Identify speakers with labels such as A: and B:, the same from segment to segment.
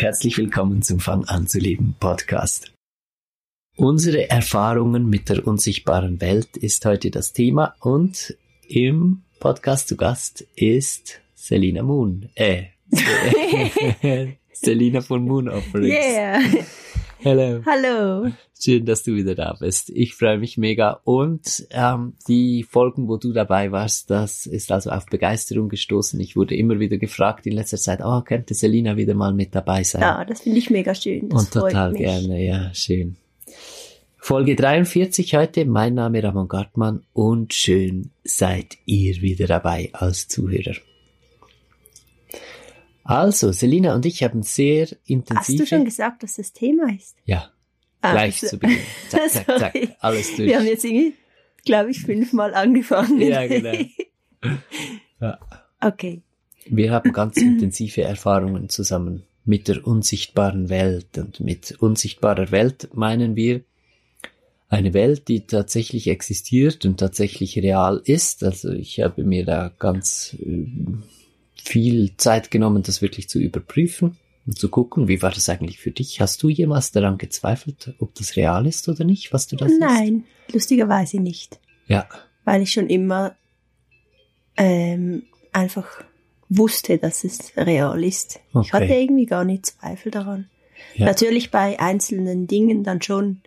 A: Und herzlich willkommen zum Fang an zu leben Podcast. Unsere Erfahrungen mit der unsichtbaren Welt ist heute das Thema und im Podcast zu Gast ist Selina Moon. Äh, Selina von Moon Offerings.
B: Yeah.
A: Hello.
B: Hallo.
A: Schön, dass du wieder da bist. Ich freue mich mega. Und ähm, die Folgen, wo du dabei warst, das ist also auf Begeisterung gestoßen. Ich wurde immer wieder gefragt in letzter Zeit, oh, könnte Selina wieder mal mit dabei sein?
B: Ja, das finde ich mega schön. Das
A: Und total
B: mich.
A: gerne, ja, schön. Folge 43 heute. Mein Name Ramon Gartmann und schön seid ihr wieder dabei als Zuhörer. Also, Selina und ich haben sehr intensive...
B: Hast du schon gesagt, was das Thema ist?
A: Ja,
B: Ah,
A: gleich
B: das-
A: zu Beginn. Zack, zack, zack, alles durch.
B: Wir haben jetzt irgendwie, glaube ich, fünfmal angefangen.
A: Ja, genau. Ja.
B: Okay.
A: Wir haben ganz intensive Erfahrungen zusammen mit der unsichtbaren Welt. Und mit unsichtbarer Welt meinen wir eine Welt, die tatsächlich existiert und tatsächlich real ist. Also ich habe mir da ganz äh, viel Zeit genommen, das wirklich zu überprüfen und zu gucken, wie war das eigentlich für dich? Hast du jemals daran gezweifelt, ob das real ist oder nicht, was du da siehst?
B: Nein, lustigerweise nicht.
A: Ja,
B: Weil ich schon immer ähm, einfach wusste, dass es real ist. Ich
A: Okay.
B: hatte irgendwie gar nicht Zweifel daran.
A: Ja.
B: Natürlich bei einzelnen Dingen dann schon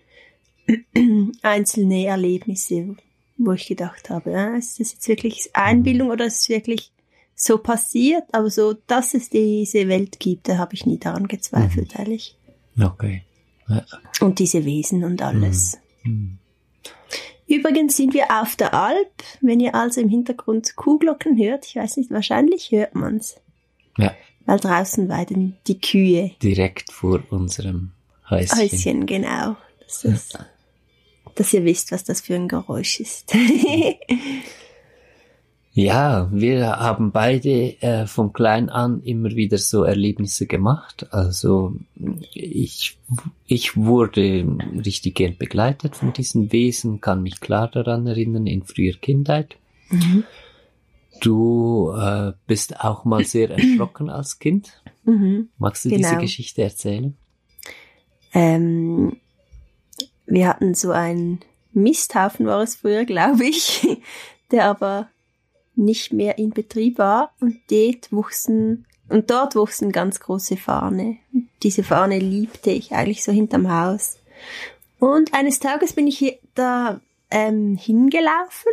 B: einzelne Erlebnisse, wo ich gedacht habe, ja, ist das jetzt wirklich Einbildung oder ist es wirklich so passiert? Aber so, dass es diese Welt gibt, da habe ich nie daran gezweifelt, ehrlich.
A: okay. Ja.
B: Und diese Wesen und alles.
A: Hm.
B: Übrigens sind wir auf der Alp. Wenn ihr also im Hintergrund Kuhglocken hört, ich weiß nicht, wahrscheinlich hört man's,
A: ja.
B: weil draußen weiden die Kühe.
A: direkt vor unserem Häuschen.
B: Häuschen, genau. Das ist, dass ihr wisst, was das für ein Geräusch ist.
A: Ja, wir haben beide äh, von klein an immer wieder so Erlebnisse gemacht. Also ich, ich wurde richtig gern begleitet von diesen Wesen, kann mich klar daran erinnern in früher Kindheit.
B: mhm.
A: Du äh, bist auch mal sehr erschrocken als Kind.
B: Mhm.
A: Magst du diese
B: Genau.
A: Geschichte erzählen?
B: Ähm, wir hatten so einen Misthaufen, war es früher, glaube ich, der aber nicht mehr in Betrieb war und dort wuchsen und dort wuchsen ganz große Fahne. Diese Fahne liebte ich eigentlich so hinterm Haus. Und eines Tages bin ich da ähm, hingelaufen,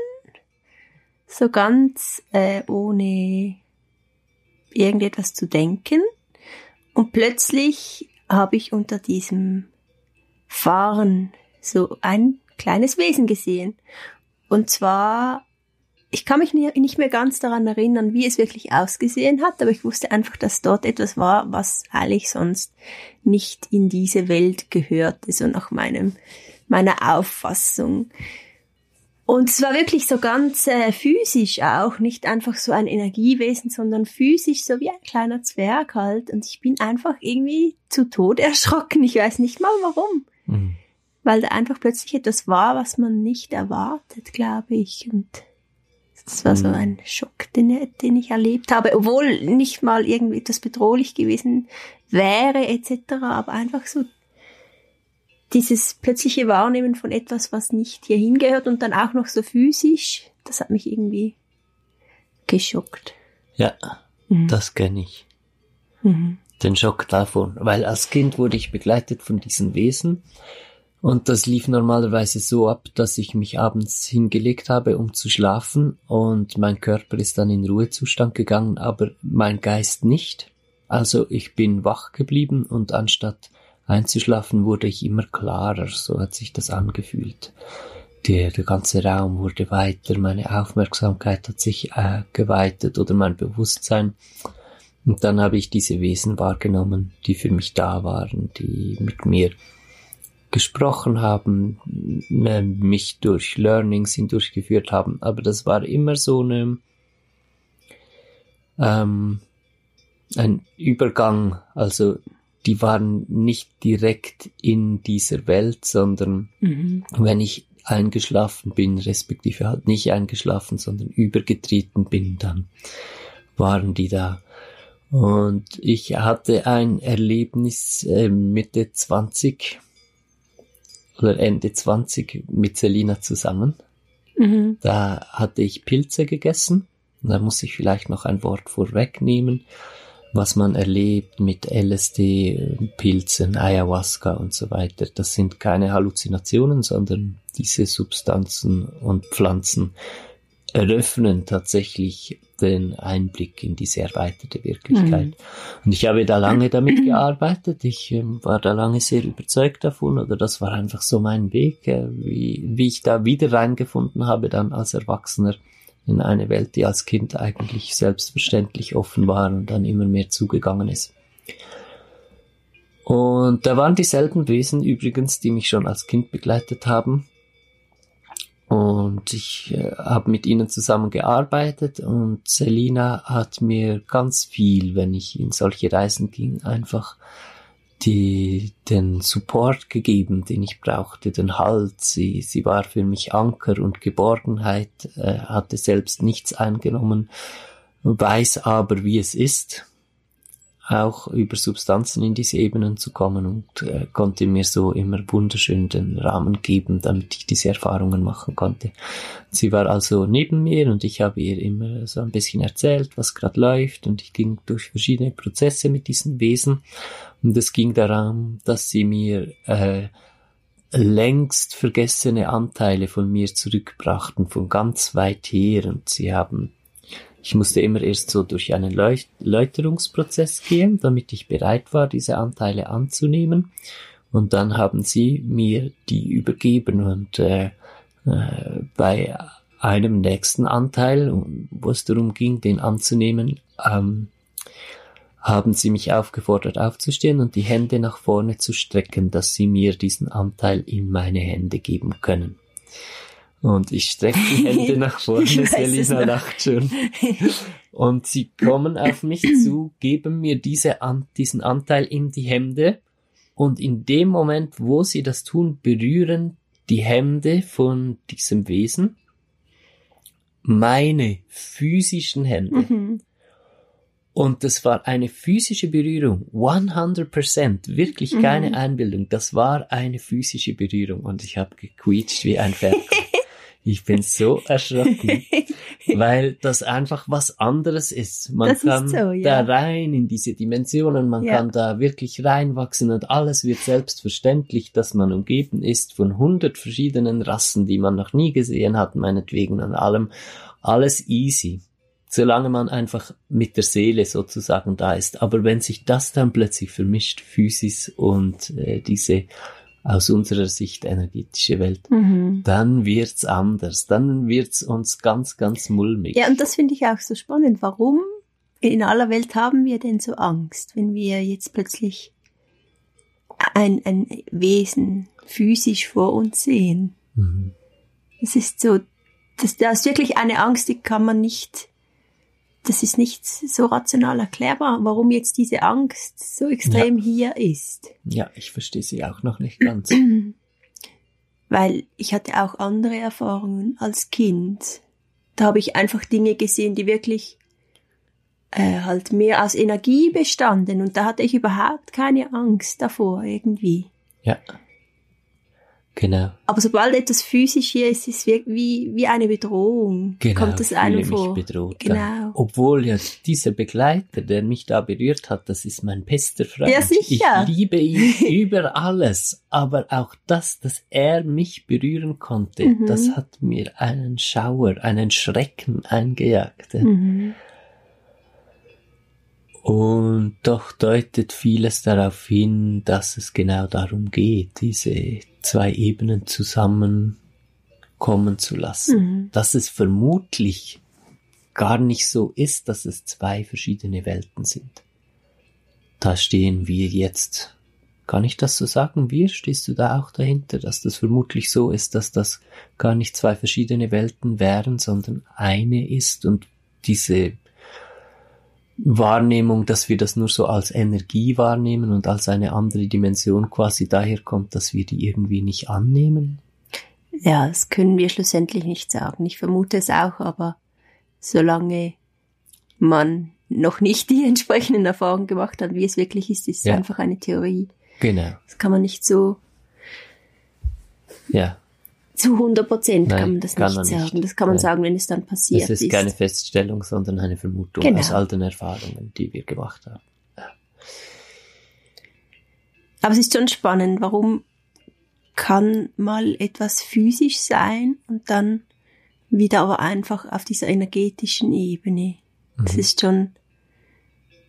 B: so ganz äh, ohne irgendetwas zu denken. Und plötzlich habe ich unter diesem Fahren so ein kleines Wesen gesehen. Und zwar, ich kann mich nicht mehr ganz daran erinnern, wie es wirklich ausgesehen hat, aber ich wusste einfach, dass dort etwas war, was eigentlich sonst nicht in diese Welt gehörte, so nach meinem, meiner Auffassung. Und es war wirklich so ganz äh, physisch auch, nicht einfach so ein Energiewesen, sondern physisch, so wie ein kleiner Zwerg halt. Und ich bin einfach irgendwie zu Tod erschrocken. Ich weiß nicht mal warum.
A: Mhm.
B: Weil da einfach plötzlich etwas war, was man nicht erwartet, glaube ich. Und das war so
A: Mhm.
B: ein Schock, den, den ich erlebt habe. Obwohl nicht mal irgendwie etwas bedrohlich gewesen wäre, etc. Aber einfach so dieses plötzliche Wahrnehmen von etwas, was nicht hier hingehört und dann auch noch so physisch, das hat mich irgendwie geschockt.
A: Ja,
B: Mhm.
A: das kenne ich.
B: Mhm.
A: den Schock davon, weil als Kind wurde ich begleitet von diesen Wesen und das lief normalerweise so ab, dass ich mich abends hingelegt habe, um zu schlafen und mein Körper ist dann in Ruhezustand gegangen, aber mein Geist nicht. Also ich bin wach geblieben und anstatt einzuschlafen wurde ich immer klarer, so hat sich das angefühlt. Der, der ganze Raum wurde weiter, meine Aufmerksamkeit hat sich äh, geweitet oder mein Bewusstsein. Und dann habe ich diese Wesen wahrgenommen, die für mich da waren, die mit mir gesprochen haben, äh, mich durch Learnings hindurchgeführt haben. Aber das war immer so eine, ähm, ein Übergang. Also die waren nicht direkt in dieser Welt, sondern
B: Mhm.
A: wenn ich eingeschlafen bin, respektive halt nicht eingeschlafen, sondern übergetreten bin, dann waren die da. Und ich hatte ein Erlebnis äh, Mitte 20 oder Ende 20 mit Selina zusammen. Mhm. Da hatte ich Pilze gegessen. Da muss ich vielleicht noch ein Wort vorwegnehmen, was man erlebt mit LSD, Pilzen, Ayahuasca und so weiter. Das sind keine Halluzinationen, sondern diese Substanzen und Pflanzen eröffnen tatsächlich den Einblick in diese erweiterte Wirklichkeit. Mhm. Und ich habe da lange damit gearbeitet. Ich äh, war da lange sehr überzeugt davon oder das war einfach so mein Weg, äh, wie, wie ich da wieder reingefunden habe dann als Erwachsener in eine Welt, die als Kind eigentlich selbstverständlich offen war und dann immer mehr zugegangen ist. Und da waren dieselben Wesen übrigens, die mich schon als Kind begleitet haben. Und ich äh, habe mit ihnen zusammen gearbeitet und Selina hat mir ganz viel, wenn ich in solche Reisen ging, einfach die, den Support gegeben, den ich brauchte, den Halt. Sie, sie war für mich Anker und Geborgenheit, äh, hatte selbst nichts eingenommen, weiß aber, wie es ist auch über Substanzen in diese Ebenen zu kommen und äh, konnte mir so immer wunderschön den Rahmen geben, damit ich diese Erfahrungen machen konnte. Sie war also neben mir und ich habe ihr immer so ein bisschen erzählt, was gerade läuft und ich ging durch verschiedene Prozesse mit diesen Wesen und es ging darum, dass sie mir äh, längst vergessene Anteile von mir zurückbrachten, von ganz weit her und sie haben ich musste immer erst so durch einen Läut Läuterungsprozess gehen, damit ich bereit war, diese Anteile anzunehmen. Und dann haben sie mir die übergeben und äh, äh, bei einem nächsten Anteil, wo es darum ging, den anzunehmen, ähm, haben sie mich aufgefordert aufzustehen und die Hände nach vorne zu strecken, dass sie mir diesen Anteil in meine Hände geben können. Und ich strecke die Hände nach vorne, Selina lacht schon. Und sie kommen auf mich zu, geben mir diese An diesen Anteil in die Hände. Und in dem Moment, wo sie das tun, berühren die Hände von diesem Wesen meine physischen Hände. Mhm. Und das war eine physische Berührung, 100%, wirklich keine mhm. Einbildung. Das war eine physische Berührung und ich habe gequietscht wie ein Pferd. Ich bin so erschrocken, weil das einfach was anderes ist. Man das kann ist so, ja. da rein in diese Dimensionen, man ja. kann da wirklich reinwachsen und alles wird selbstverständlich, dass man umgeben ist von hundert verschiedenen Rassen, die man noch nie gesehen hat, meinetwegen an allem. Alles easy. Solange man einfach mit der Seele sozusagen da ist. Aber wenn sich das dann plötzlich vermischt, Physis und äh, diese aus unserer Sicht energetische Welt, mhm. dann wird's anders, dann wird's uns ganz, ganz mulmig.
B: Ja, und das finde ich auch so spannend. Warum in aller Welt haben wir denn so Angst, wenn wir jetzt plötzlich ein, ein Wesen physisch vor uns sehen? Mhm. Es ist so, das, das ist wirklich eine Angst, die kann man nicht das ist nicht so rational erklärbar, warum jetzt diese Angst so extrem ja. hier ist.
A: Ja, ich verstehe sie auch noch nicht ganz.
B: Weil ich hatte auch andere Erfahrungen als Kind. Da habe ich einfach Dinge gesehen, die wirklich äh, halt mehr aus Energie bestanden und da hatte ich überhaupt keine Angst davor irgendwie.
A: Ja. Genau.
B: Aber sobald etwas physisch hier ist, ist es wie, wie eine Bedrohung.
A: Genau,
B: Kommt es einem vor.
A: Bedroht genau. Dann. Obwohl ja dieser Begleiter, der mich da berührt hat, das ist mein bester Freund.
B: Ja, sicher.
A: Ich liebe ihn über alles. Aber auch das, dass er mich berühren konnte, mhm. das hat mir einen Schauer, einen Schrecken eingejagt. Mhm. Und doch deutet vieles darauf hin, dass es genau darum geht, diese zwei Ebenen zusammenkommen zu lassen. Mhm. Dass es vermutlich gar nicht so ist, dass es zwei verschiedene Welten sind. Da stehen wir jetzt. Kann ich das so sagen? Wir? Stehst du da auch dahinter, dass das vermutlich so ist, dass das gar nicht zwei verschiedene Welten wären, sondern eine ist und diese Wahrnehmung, dass wir das nur so als Energie wahrnehmen und als eine andere Dimension quasi daher kommt, dass wir die irgendwie nicht annehmen?
B: Ja, das können wir schlussendlich nicht sagen. Ich vermute es auch, aber solange man noch nicht die entsprechenden Erfahrungen gemacht haben, wie es wirklich ist, ist
A: Ja.
B: einfach eine Theorie.
A: Genau.
B: Das kann man nicht so
A: Ja.
B: Zu 100 Prozent kann man das
A: kann
B: nicht
A: man
B: sagen.
A: nicht.
B: Das kann man
A: Nein.
B: sagen, wenn es dann passiert
A: Es ist keine Feststellung, sondern eine Vermutung
B: Genau.
A: aus all den Erfahrungen, die wir gemacht haben.
B: Aber es ist schon spannend, warum kann mal etwas physisch sein und dann wieder aber einfach auf dieser energetischen Ebene. Das
A: Mhm.
B: ist schon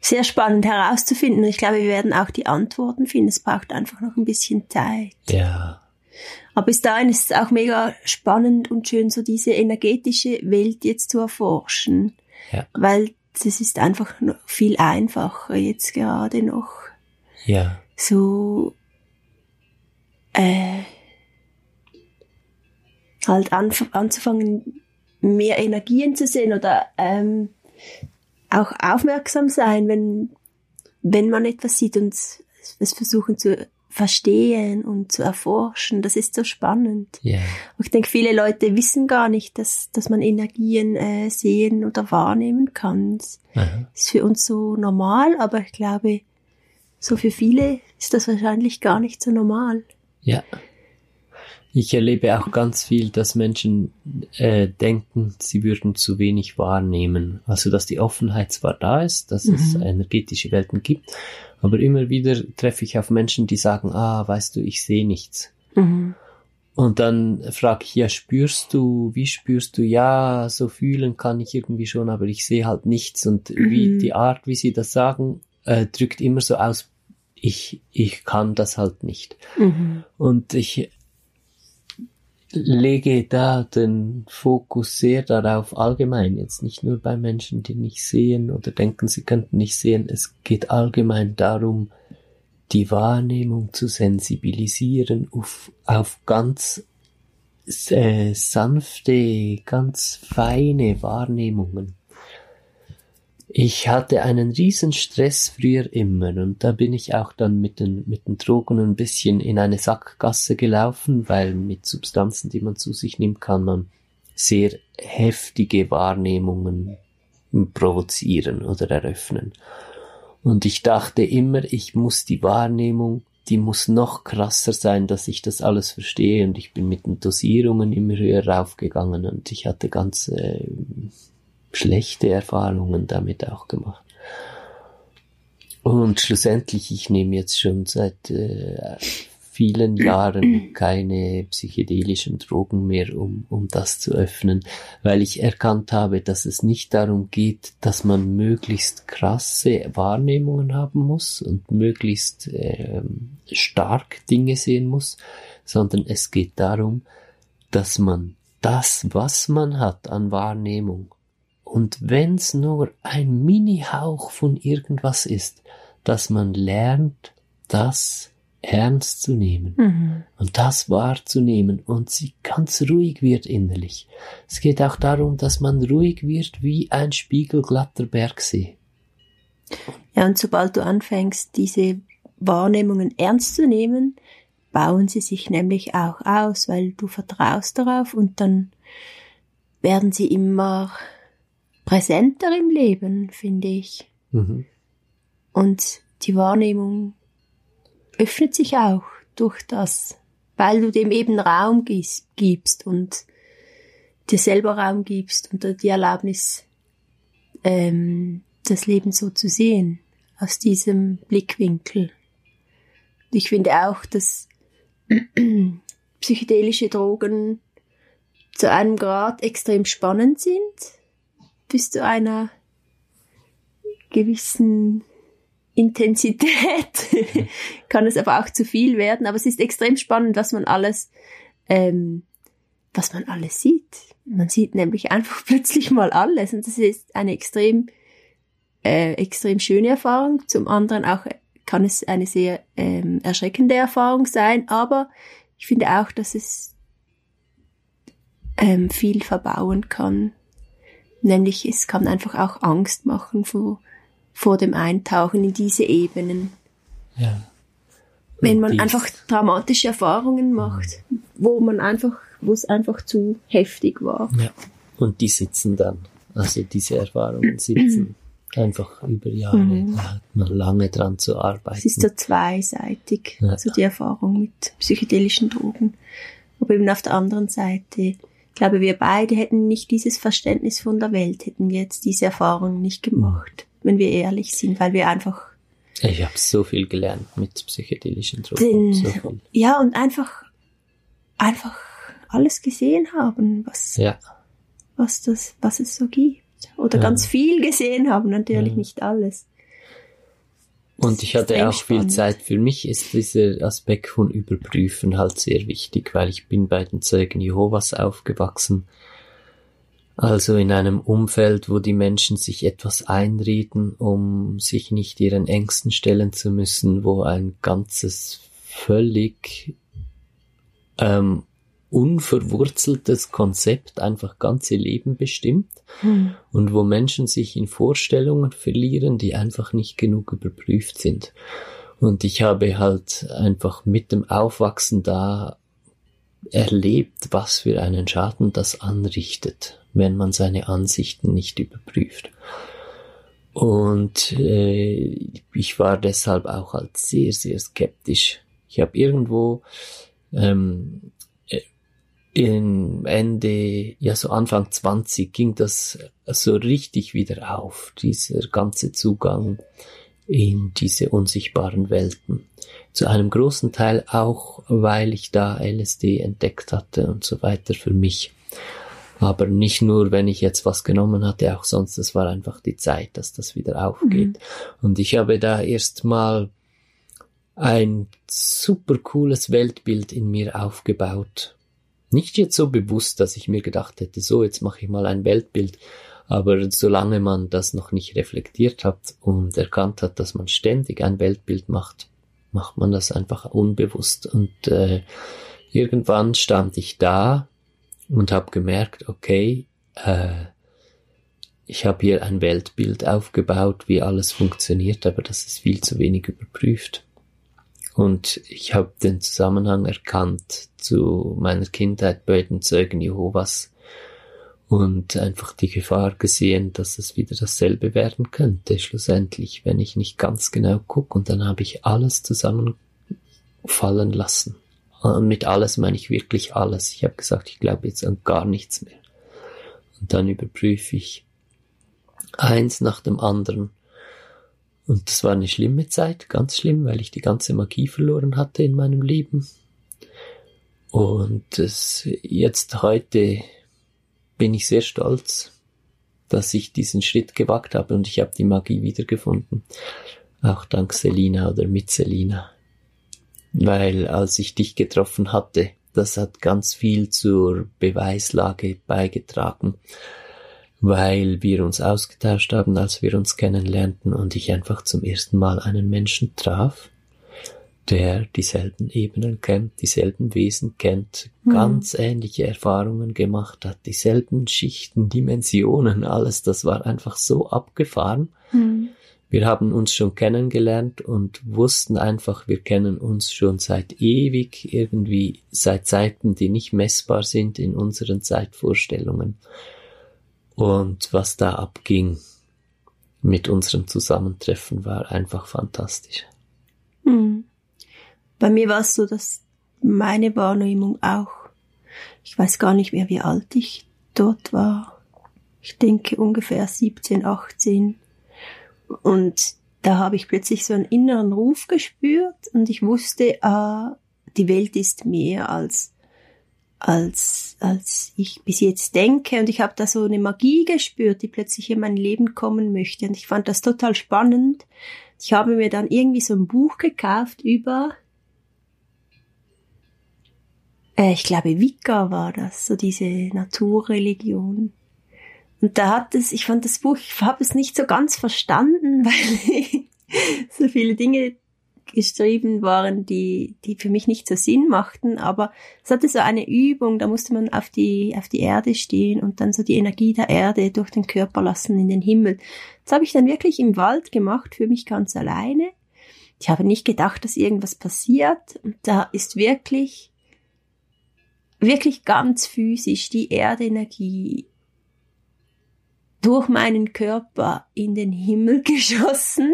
B: sehr spannend herauszufinden. Und ich glaube, wir werden auch die Antworten finden. Es braucht einfach noch ein bisschen Zeit.
A: Ja.
B: Aber bis dahin ist es auch mega spannend und schön, so diese energetische Welt jetzt zu erforschen.
A: Ja.
B: Weil das ist einfach noch viel einfacher jetzt gerade noch
A: Ja.
B: so äh, halt anf anzufangen, mehr Energien zu sehen oder ähm, auch aufmerksam sein, wenn, wenn man etwas sieht und es es versuchen zu verstehen und zu erforschen. Das ist so spannend.
A: Ja.
B: Und ich denke, viele Leute wissen gar nicht, dass, dass man Energien äh, sehen oder wahrnehmen kann. Das
A: Aha.
B: ist für uns so normal, aber ich glaube, so für viele ist das wahrscheinlich gar nicht so normal.
A: Ja. Ich erlebe auch ganz viel, dass Menschen äh, denken, sie würden zu wenig wahrnehmen. Also dass die Offenheit zwar da ist, dass es
B: Mhm.
A: energetische Welten gibt, aber immer wieder treffe ich auf Menschen, die sagen, ah, weißt du, ich sehe nichts.
B: Mhm.
A: Und dann frage ich, ja, spürst du, wie spürst du? Ja, so fühlen kann ich irgendwie schon, aber ich sehe halt nichts. Und wie
B: Mhm.
A: die Art, wie sie das sagen, äh, drückt immer so aus, ich, ich kann das halt nicht.
B: Mhm.
A: Und ich lege da den Fokus sehr darauf allgemein, jetzt nicht nur bei Menschen, die nicht sehen oder denken, sie könnten nicht sehen. Es geht allgemein darum, die Wahrnehmung zu sensibilisieren auf, auf ganz äh, sanfte, ganz feine Wahrnehmungen. Ich hatte einen riesen Stress früher immer und da bin ich auch dann mit den, mit den Drogen ein bisschen in eine Sackgasse gelaufen, weil mit Substanzen, die man zu sich nimmt, kann man sehr heftige Wahrnehmungen provozieren oder eröffnen. Und ich dachte immer, ich muss die Wahrnehmung, die muss noch krasser sein, dass ich das alles verstehe und ich bin mit den Dosierungen immer höher raufgegangen und ich hatte ganz äh, schlechte Erfahrungen damit auch gemacht. Und schlussendlich, ich nehme jetzt schon seit äh, vielen Jahren keine psychedelischen Drogen mehr, um, um das zu öffnen, weil ich erkannt habe, dass es nicht darum geht, dass man möglichst krasse Wahrnehmungen haben muss und möglichst ähm, stark Dinge sehen muss, sondern es geht darum, dass man das, was man hat an Wahrnehmung, und wenn's nur ein Mini-Hauch von irgendwas ist, dass man lernt, das ernst zu nehmen
B: Mhm.
A: und das wahrzunehmen und sie ganz ruhig wird innerlich. Es geht auch darum, dass man ruhig wird wie ein spiegelglatter Bergsee.
B: Ja, und sobald du anfängst, diese Wahrnehmungen ernst zu nehmen, bauen sie sich nämlich auch aus, weil du vertraust darauf und dann werden sie immer präsenter im Leben, finde ich.
A: Mhm.
B: Und die Wahrnehmung öffnet sich auch durch das, weil du dem eben Raum gibst und dir selber Raum gibst und die Erlaubnis, ähm, das Leben so zu sehen, aus diesem Blickwinkel. Und ich finde auch, dass psychedelische Drogen zu einem Grad extrem spannend sind, bis zu einer gewissen Intensität kann es aber auch zu viel werden. Aber es ist extrem spannend, was man alles, ähm, was man alles sieht. Man sieht nämlich einfach plötzlich mal alles und das ist eine extrem, äh, extrem schöne Erfahrung. Zum anderen auch kann es eine sehr ähm, erschreckende Erfahrung sein, aber ich finde auch, dass es ähm, viel verbauen kann. Nämlich es kann einfach auch Angst machen vor, vor dem Eintauchen in diese Ebenen.
A: Ja.
B: Wenn man einfach dramatische Erfahrungen macht, wo man einfach, wo es einfach zu heftig war.
A: Ja. Und die sitzen dann. Also diese Erfahrungen sitzen. Einfach über Jahre. Mhm. Da hat man lange dran zu arbeiten.
B: Es ist so zweiseitig, ja. so die Erfahrung mit psychedelischen Drogen. Aber eben auf der anderen Seite, ich glaube, wir beide hätten nicht dieses Verständnis von der Welt, hätten wir jetzt diese Erfahrung nicht gemacht, wenn wir ehrlich sind, weil wir einfach
A: ich habe so viel gelernt mit psychedelischen Drogen.
B: so ja, und einfach, einfach alles gesehen haben, was, ja. was das, was es so gibt. Oder ja. ganz viel gesehen haben, natürlich ja. nicht alles.
A: Und ich hatte auch spannend. viel Zeit. Für mich ist dieser Aspekt von Überprüfen halt sehr wichtig, weil ich bin bei den Zeugen Jehovas aufgewachsen. Also in einem Umfeld, wo die Menschen sich etwas einreden, um sich nicht ihren Ängsten stellen zu müssen, wo ein ganzes völlig ähm, unverwurzeltes Konzept einfach ganze Leben bestimmt hm. und wo Menschen sich in Vorstellungen verlieren, die einfach nicht genug überprüft sind. Und ich habe halt einfach mit dem Aufwachsen da erlebt, was für einen Schaden das anrichtet, wenn man seine Ansichten nicht überprüft. Und äh, ich war deshalb auch halt sehr, sehr skeptisch. Ich habe irgendwo ähm, im Ende, ja so Anfang 20 ging das so richtig wieder auf, dieser ganze Zugang in diese unsichtbaren Welten. Zu einem großen Teil auch, weil ich da LSD entdeckt hatte und so weiter für mich. Aber nicht nur, wenn ich jetzt was genommen hatte, auch sonst, es war einfach die Zeit, dass das wieder aufgeht. Mhm. Und ich habe da erstmal ein super cooles Weltbild in mir aufgebaut nicht jetzt so bewusst, dass ich mir gedacht hätte, so, jetzt mache ich mal ein Weltbild. Aber solange man das noch nicht reflektiert hat und erkannt hat, dass man ständig ein Weltbild macht, macht man das einfach unbewusst. Und äh, irgendwann stand ich da und habe gemerkt, okay, äh, ich habe hier ein Weltbild aufgebaut, wie alles funktioniert, aber das ist viel zu wenig überprüft. Und ich habe den Zusammenhang erkannt zu meiner Kindheit bei den Zeugen Jehovas und einfach die Gefahr gesehen, dass es wieder dasselbe werden könnte, schlussendlich, wenn ich nicht ganz genau gucke. Und dann habe ich alles zusammenfallen lassen. Und mit alles meine ich wirklich alles. Ich habe gesagt, ich glaube jetzt an gar nichts mehr. Und dann überprüfe ich eins nach dem anderen und das war eine schlimme Zeit, ganz schlimm, weil ich die ganze Magie verloren hatte in meinem Leben. Und das, jetzt heute bin ich sehr stolz, dass ich diesen Schritt gewagt habe und ich habe die Magie wiedergefunden. Auch dank Selina oder mit Selina. Weil als ich dich getroffen hatte, das hat ganz viel zur Beweislage beigetragen weil wir uns ausgetauscht haben, als wir uns kennenlernten und ich einfach zum ersten Mal einen Menschen traf, der dieselben Ebenen kennt, dieselben Wesen kennt, mhm. ganz ähnliche Erfahrungen gemacht hat, dieselben Schichten, Dimensionen, alles, das war einfach so abgefahren. Mhm. Wir haben uns schon kennengelernt und wussten einfach, wir kennen uns schon seit ewig, irgendwie seit Zeiten, die nicht messbar sind in unseren Zeitvorstellungen. Und was da abging mit unserem Zusammentreffen war einfach fantastisch.
B: Hm. Bei mir war es so, dass meine Wahrnehmung auch, ich weiß gar nicht mehr, wie alt ich dort war. Ich denke ungefähr 17, 18. Und da habe ich plötzlich so einen inneren Ruf gespürt und ich wusste, ah, die Welt ist mehr als als, als ich bis jetzt denke. Und ich habe da so eine Magie gespürt, die plötzlich in mein Leben kommen möchte. Und ich fand das total spannend. Ich habe mir dann irgendwie so ein Buch gekauft über, äh, ich glaube, Wicca war das, so diese Naturreligion. Und da hat es, ich fand das Buch, ich habe es nicht so ganz verstanden, weil so viele Dinge geschrieben waren, die, die für mich nicht so Sinn machten, aber es hatte so eine Übung, da musste man auf die, auf die Erde stehen und dann so die Energie der Erde durch den Körper lassen in den Himmel. Das habe ich dann wirklich im Wald gemacht, für mich ganz alleine. Ich habe nicht gedacht, dass irgendwas passiert. Und da ist wirklich, wirklich ganz physisch die Erdenergie durch meinen Körper in den Himmel geschossen.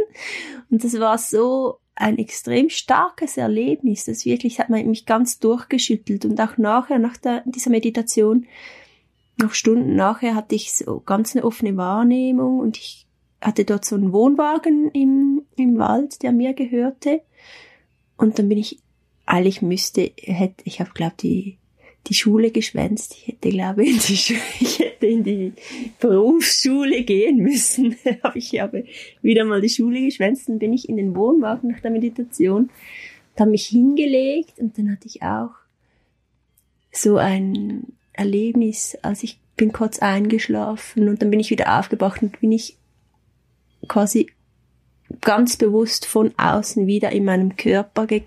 B: Und das war so ein extrem starkes Erlebnis. Das wirklich hat mich ganz durchgeschüttelt. Und auch nachher, nach der, dieser Meditation, noch Stunden nachher hatte ich so ganz eine offene Wahrnehmung und ich hatte dort so einen Wohnwagen im, im Wald, der mir gehörte. Und dann bin ich, eigentlich müsste, hätte, ich habe glaube die die Schule geschwänzt. Ich hätte, glaube ich, die, ich hätte in die Berufsschule gehen müssen. ich habe wieder mal die Schule geschwänzt und bin ich in den Wohnwagen nach der Meditation und habe mich hingelegt und dann hatte ich auch so ein Erlebnis, als ich bin kurz eingeschlafen und dann bin ich wieder aufgewacht und bin ich quasi ganz bewusst von außen wieder in meinem Körper ge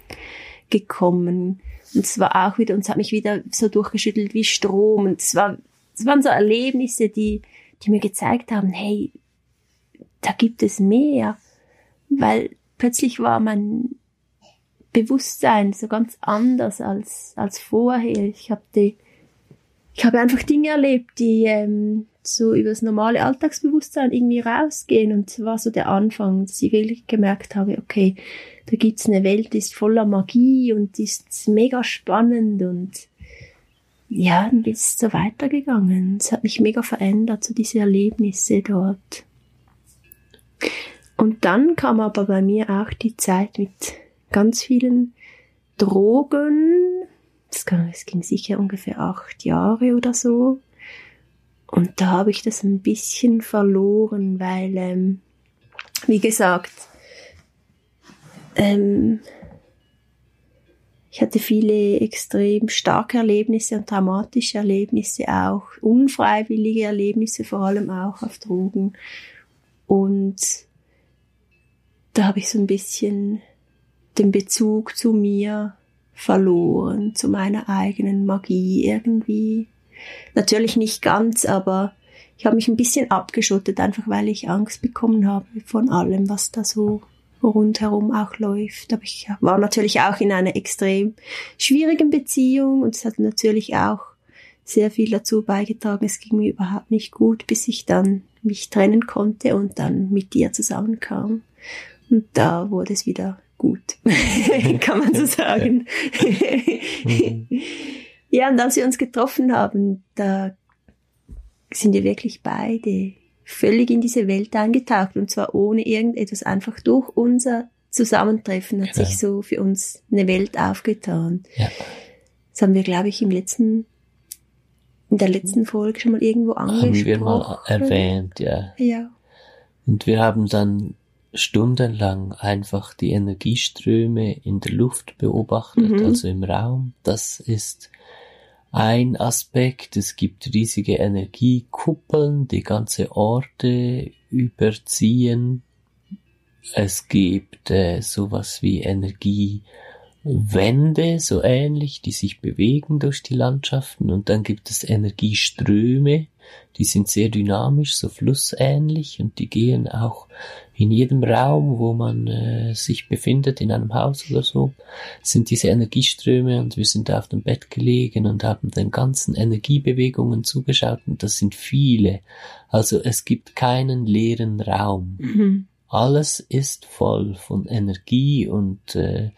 B: gekommen und es war auch wieder, und es hat mich wieder so durchgeschüttelt wie Strom. Und es war, es waren so Erlebnisse, die, die mir gezeigt haben, hey, da gibt es mehr. Weil plötzlich war mein Bewusstsein so ganz anders als, als vorher. Ich habe die, ich habe einfach Dinge erlebt, die ähm, so über das normale Alltagsbewusstsein irgendwie rausgehen. Und es war so der Anfang, dass ich wirklich gemerkt habe, okay, da gibt's eine Welt, die ist voller Magie und die ist mega spannend und ja, dann ist es so weitergegangen. Es hat mich mega verändert, so diese Erlebnisse dort. Und dann kam aber bei mir auch die Zeit mit ganz vielen Drogen. Es ging sicher ungefähr acht Jahre oder so. Und da habe ich das ein bisschen verloren, weil, ähm, wie gesagt, ähm, ich hatte viele extrem starke Erlebnisse und traumatische Erlebnisse auch, unfreiwillige Erlebnisse vor allem auch auf Drogen. Und da habe ich so ein bisschen den Bezug zu mir verloren, zu meiner eigenen Magie irgendwie. Natürlich nicht ganz, aber ich habe mich ein bisschen abgeschottet, einfach weil ich Angst bekommen habe von allem, was da so rundherum auch läuft. Aber ich war natürlich auch in einer extrem schwierigen Beziehung und es hat natürlich auch sehr viel dazu beigetragen. Es ging mir überhaupt nicht gut, bis ich dann mich trennen konnte und dann mit dir zusammenkam. Und da wurde es wieder gut, kann man so sagen. ja, und als wir uns getroffen haben, da sind wir wirklich beide völlig in diese Welt eingetaucht und zwar ohne irgendetwas, einfach durch unser Zusammentreffen hat genau. sich so für uns eine Welt aufgetan. Ja. Das haben wir, glaube ich, im letzten, in der letzten Folge schon mal irgendwo angesprochen.
A: Haben wir mal erwähnt, ja.
B: Ja.
A: Und wir haben dann stundenlang einfach die Energieströme in der Luft beobachtet, mhm. also im Raum. Das ist ein Aspekt. Es gibt riesige Energiekuppeln, die ganze Orte überziehen. Es gibt äh, sowas wie Energiewände, so ähnlich, die sich bewegen durch die Landschaften. Und dann gibt es Energieströme, die sind sehr dynamisch, so flussähnlich und die gehen auch in jedem Raum, wo man äh, sich befindet, in einem Haus oder so, sind diese Energieströme und wir sind auf dem Bett gelegen und haben den ganzen Energiebewegungen zugeschaut und das sind viele. Also es gibt keinen leeren Raum. Mhm. Alles ist voll von Energie und äh,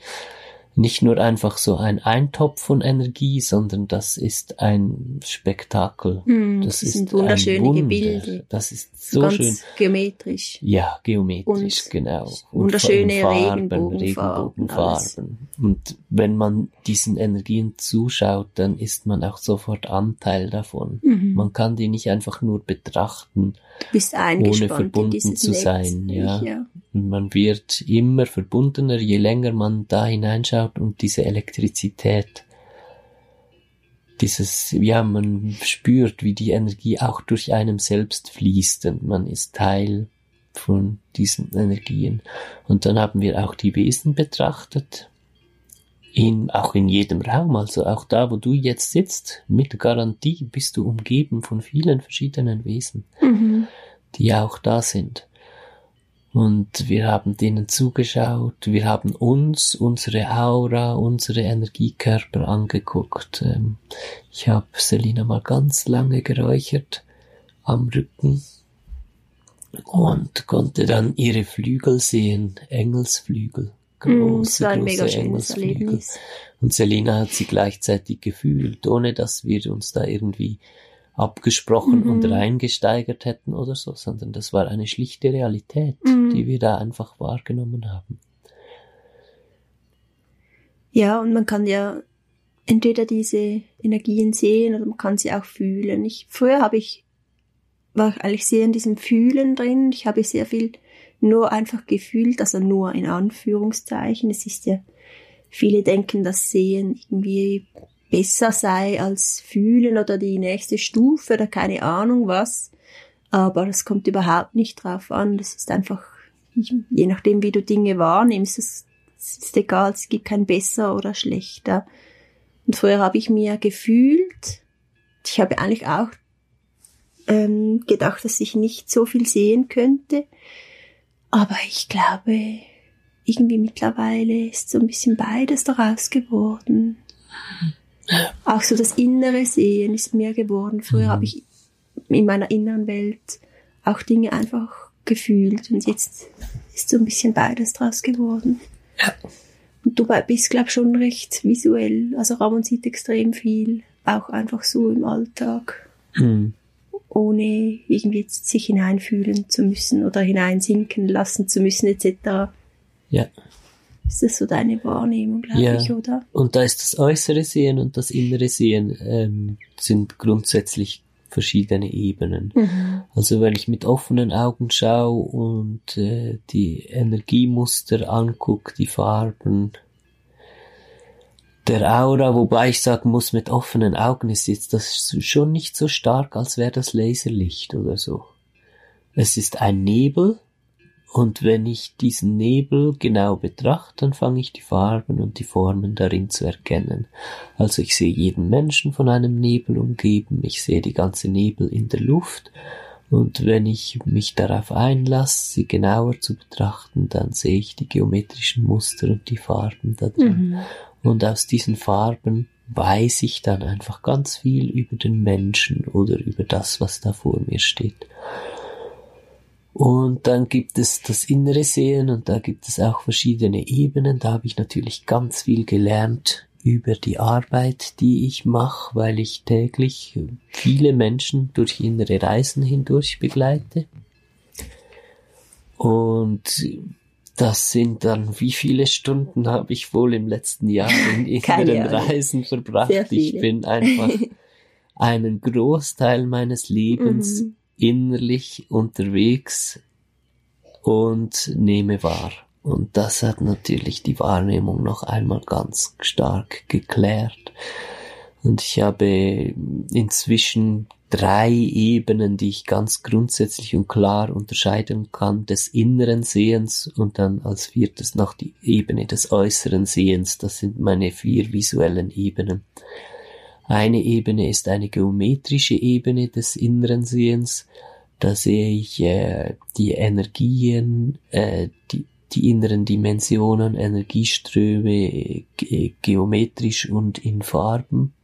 A: nicht nur einfach so ein Eintopf von Energie, sondern das ist ein Spektakel.
B: Mm, das, das sind wunderschöne Gebilde.
A: Das ist so
B: Ganz
A: schön.
B: geometrisch.
A: Ja, geometrisch, und genau.
B: Und wunderschöne
A: Farben,
B: Regenbogenfarben.
A: Regenbogenfarben. Und wenn man diesen Energien zuschaut, dann ist man auch sofort Anteil davon. Mhm. Man kann die nicht einfach nur betrachten, ohne verbunden zu sein. Ja. ja. Man wird immer verbundener, je länger man da hineinschaut und diese Elektrizität, dieses, ja, man spürt, wie die Energie auch durch einem selbst fließt und man ist Teil von diesen Energien. Und dann haben wir auch die Wesen betrachtet, in, auch in jedem Raum, also auch da, wo du jetzt sitzt, mit Garantie bist du umgeben von vielen verschiedenen Wesen, mhm. die auch da sind. Und wir haben denen zugeschaut, wir haben uns, unsere Aura, unsere Energiekörper angeguckt. Ähm, ich habe Selina mal ganz lange geräuchert am Rücken und konnte dann ihre Flügel sehen, Engelsflügel, große,
B: Mm,
A: große Engelsflügel. Und Selina hat sie gleichzeitig gefühlt, ohne dass wir uns da irgendwie abgesprochen
B: Mhm.
A: und reingesteigert hätten oder so, sondern das war eine schlichte Realität,
B: Mhm.
A: die wir da einfach wahrgenommen haben.
B: Ja, und man kann ja entweder diese Energien sehen oder man kann sie auch fühlen. Ich, früher habe ich, war ich eigentlich sehr in diesem Fühlen drin. Ich habe sehr viel nur einfach gefühlt, also nur in Anführungszeichen. Es ist ja, viele denken, dass Sehen irgendwie besser sei als Fühlen oder die nächste Stufe oder keine Ahnung was. Aber es kommt überhaupt nicht drauf an. Das ist einfach, je nachdem, wie du Dinge wahrnimmst, es ist egal, es gibt kein besser oder schlechter. Und früher habe ich mir gefühlt, ich habe eigentlich auch ähm, gedacht, dass ich nicht so viel sehen könnte. Aber ich glaube, irgendwie mittlerweile ist so ein bisschen beides daraus geworden. Auch so das innere Sehen ist mehr geworden. Früher
A: Mhm.
B: habe ich in meiner inneren Welt auch Dinge einfach gefühlt und jetzt ist so ein bisschen beides draus geworden.
A: Ja.
B: Und du bist, glaub schon recht visuell. Also Ramon sieht extrem viel, auch einfach so im Alltag,
A: Hm.
B: ohne irgendwie jetzt sich hineinfühlen zu müssen oder hineinsinken lassen zu müssen etc.
A: Ja.
B: Ist das so deine Wahrnehmung, glaube
A: Ja.
B: ich, oder?
A: Und da ist das äußere Sehen und das innere Sehen ähm, sind grundsätzlich verschiedene Ebenen.
B: Mhm.
A: Also wenn ich mit offenen Augen schaue und äh, die Energiemuster angucke, die Farben, der Aura, wobei ich sagen muss, mit offenen Augen ist jetzt das schon nicht so stark, als wäre das Laserlicht oder so. Es ist ein Nebel und wenn ich diesen Nebel genau betrachte, dann fange ich die Farben und die Formen darin zu erkennen. Also ich sehe jeden Menschen von einem Nebel umgeben, ich sehe die ganze Nebel in der Luft und wenn ich mich darauf einlasse, sie genauer zu betrachten, dann sehe ich die geometrischen Muster und die Farben da drin.
B: Mhm.
A: Und aus diesen Farben weiß ich dann einfach ganz viel über den Menschen oder über das, was da vor mir steht. Und dann gibt es das innere Sehen und da gibt es auch verschiedene Ebenen. Da habe ich natürlich ganz viel gelernt über die Arbeit, die ich mache, weil ich täglich viele Menschen durch innere Reisen hindurch begleite. Und das sind dann, wie viele Stunden habe ich wohl im letzten Jahr in inneren. Reisen verbracht? Ich bin einfach einen Großteil meines Lebens
B: Mhm.
A: Innerlich unterwegs und nehme wahr. Und das hat natürlich die Wahrnehmung noch einmal ganz stark geklärt. Und ich habe inzwischen drei Ebenen, die ich ganz grundsätzlich und klar unterscheiden kann, des inneren Sehens und dann als viertes noch die Ebene des äußeren Sehens. Das sind meine vier visuellen Ebenen. Eine Ebene ist eine geometrische Ebene des inneren Sehens. Da sehe ich äh, die Energien, äh, die, die inneren Dimensionen, Energieströme äh, ge geometrisch und in Farben.